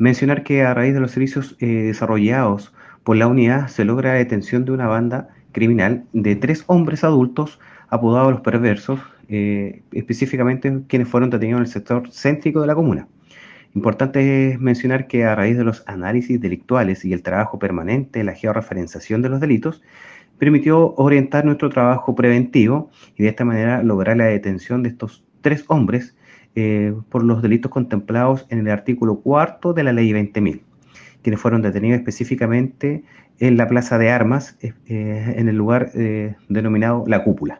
Mencionar que a raíz de los servicios eh, desarrollados por la unidad se logra la detención de una banda criminal de tres hombres adultos apodados los perversos, eh, específicamente quienes fueron detenidos en el sector céntrico de la comuna. Importante es mencionar que a raíz de los análisis delictuales y el trabajo permanente, la georreferenciación de los delitos, permitió orientar nuestro trabajo preventivo y de esta manera lograr la detención de estos tres hombres eh, por los delitos contemplados en el artículo cuarto de la ley 20.000, quienes fueron detenidos específicamente en la plaza de armas, eh, en el lugar eh, denominado La Cúpula.